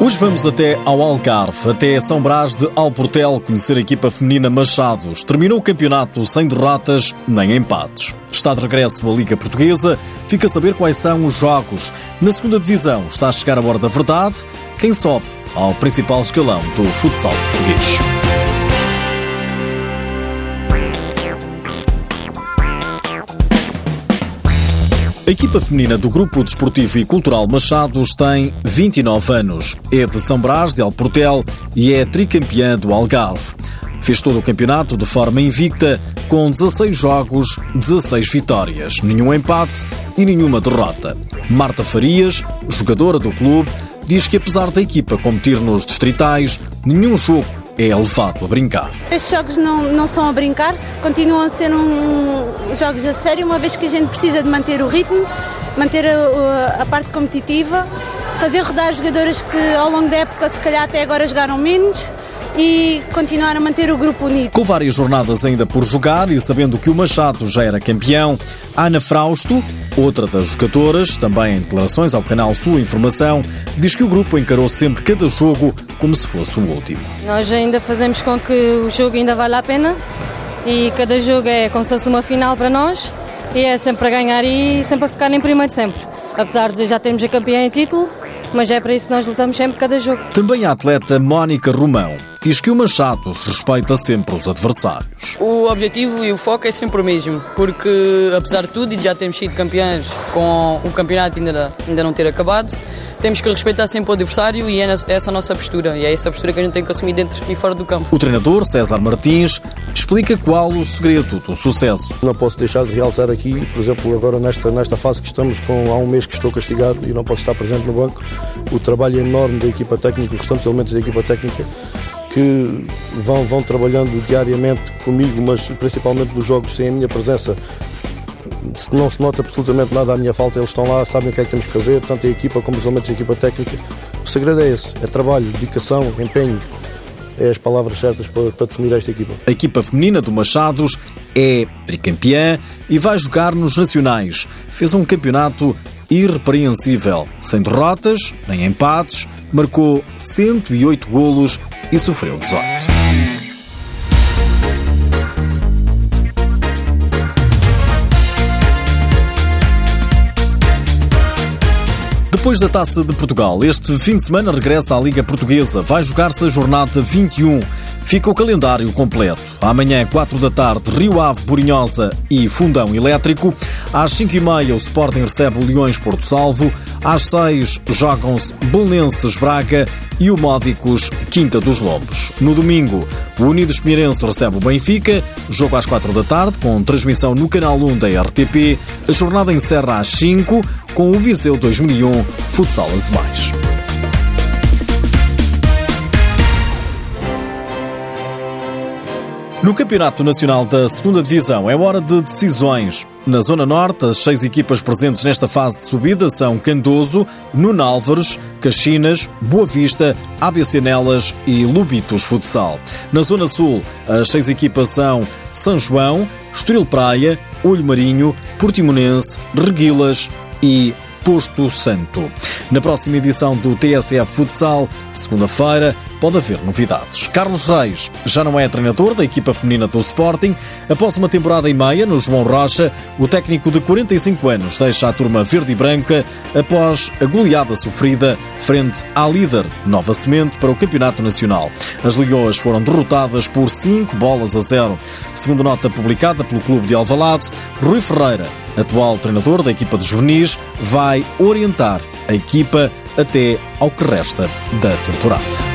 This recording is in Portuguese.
Hoje vamos até ao Algarve, até São Brás de Alportel, conhecer a equipa feminina Machados. Terminou o campeonato sem derrotas nem empates. Está de regresso a Liga Portuguesa, fica a saber quais são os jogos. Na segunda divisão está a chegar a hora da verdade, quem sobe ao principal escalão do futsal português. A equipa feminina do Grupo Desportivo e Cultural Machados tem 29 anos. É de São Brás, de Alportel e é tricampeã do Algarve. Fez todo o campeonato de forma invicta, com 16 jogos, 16 vitórias, nenhum empate e nenhuma derrota. Marta Farias, jogadora do clube, diz que apesar da equipa competir nos distritais, nenhum jogo é levado a brincar. Estes jogos não, não são a brincar-se, continuam a ser um, jogos a sério, uma vez que a gente precisa de manter o ritmo, manter a, a parte competitiva, fazer rodar jogadoras que ao longo da época se calhar até agora jogaram menos e continuar a manter o grupo unido. Com várias jornadas ainda por jogar e sabendo que o Machado já era campeão, Ana Frausto, outra das jogadoras, também em declarações ao canal Sua Informação, diz que o grupo encarou sempre cada jogo como se fosse o último. Nós ainda fazemos com que o jogo ainda vale a pena e cada jogo é como se fosse uma final para nós e é sempre a ganhar e sempre a ficar em primeiro sempre. Apesar de já termos a campeã em título, mas é para isso que nós lutamos sempre cada jogo. Também a atleta Mónica Romão diz que o Machados respeita sempre os adversários. O objetivo e o foco é sempre o mesmo, porque apesar de tudo, e já temos sido campeões com o campeonato ainda, ainda não ter acabado, temos que respeitar sempre o adversário e é essa a nossa postura. E é essa a postura que a gente tem que assumir dentro e fora do campo. O treinador, César Martins, explica qual o segredo do sucesso. Não posso deixar de realçar aqui, por exemplo, agora nesta, nesta fase que estamos, com, há um mês que estou castigado e não posso estar presente no banco, o trabalho enorme da equipa técnica, os restantes elementos da equipa técnica, que vão, vão trabalhando diariamente comigo, mas principalmente nos jogos sem a minha presença, não se nota absolutamente nada à minha falta, eles estão lá, sabem o que é que temos que fazer, tanto a equipa como os elementos da equipa técnica. O segredo é esse, é trabalho, dedicação, empenho, é as palavras certas para, para, definir esta equipa. A equipa feminina do Machados é tricampeã e vai jogar nos nacionais. Fez um campeonato irrepreensível, sem derrotas nem empates, marcou 108 golos e sofreu 18. Depois da Taça de Portugal, este fim de semana regressa à Liga Portuguesa. Vai jogar-se a jornada 21. Fica o calendário completo. Amanhã, 4 da tarde, Rio Ave, Borinhosa e Fundão Elétrico. Às 5h30, o Sporting recebe o Leões Porto Salvo. Às 6 jogam-se Belenenses Braga e o Módicos Quinta dos Lobos. No domingo, o Unidos Pinheirense recebe o Benfica, jogo às 4 da tarde, com transmissão no canal 1 da RTP. A jornada encerra às 5 com o Viseu 2001 Futsal Azemais. No Campeonato Nacional da Segunda Divisão é hora de decisões. Na Zona Norte, as seis equipas presentes nesta fase de subida são Candoso, Nuno Álvares, Caxinas, Boa Vista, ABC Nelas e Lubitos Futsal. Na Zona Sul, as seis equipas são São João, Estoril Praia, Olho Marinho, Portimonense, Reguilas e Posto Santo. Na próxima edição do TSF Futsal, segunda-feira, pode haver novidades. Carlos Reis já não é treinador da equipa feminina do Sporting. Após uma temporada e meia no João Rocha, o técnico de 45 anos deixa a turma verde e branca após a goleada sofrida frente à líder Nova Semente para o Campeonato Nacional. As Leoas foram derrotadas por 5 bolas a 0. Segundo nota publicada pelo Clube de Alvalade, Rui Ferreira, atual treinador da equipa de juvenis, vai orientar a equipa até ao que resta da temporada.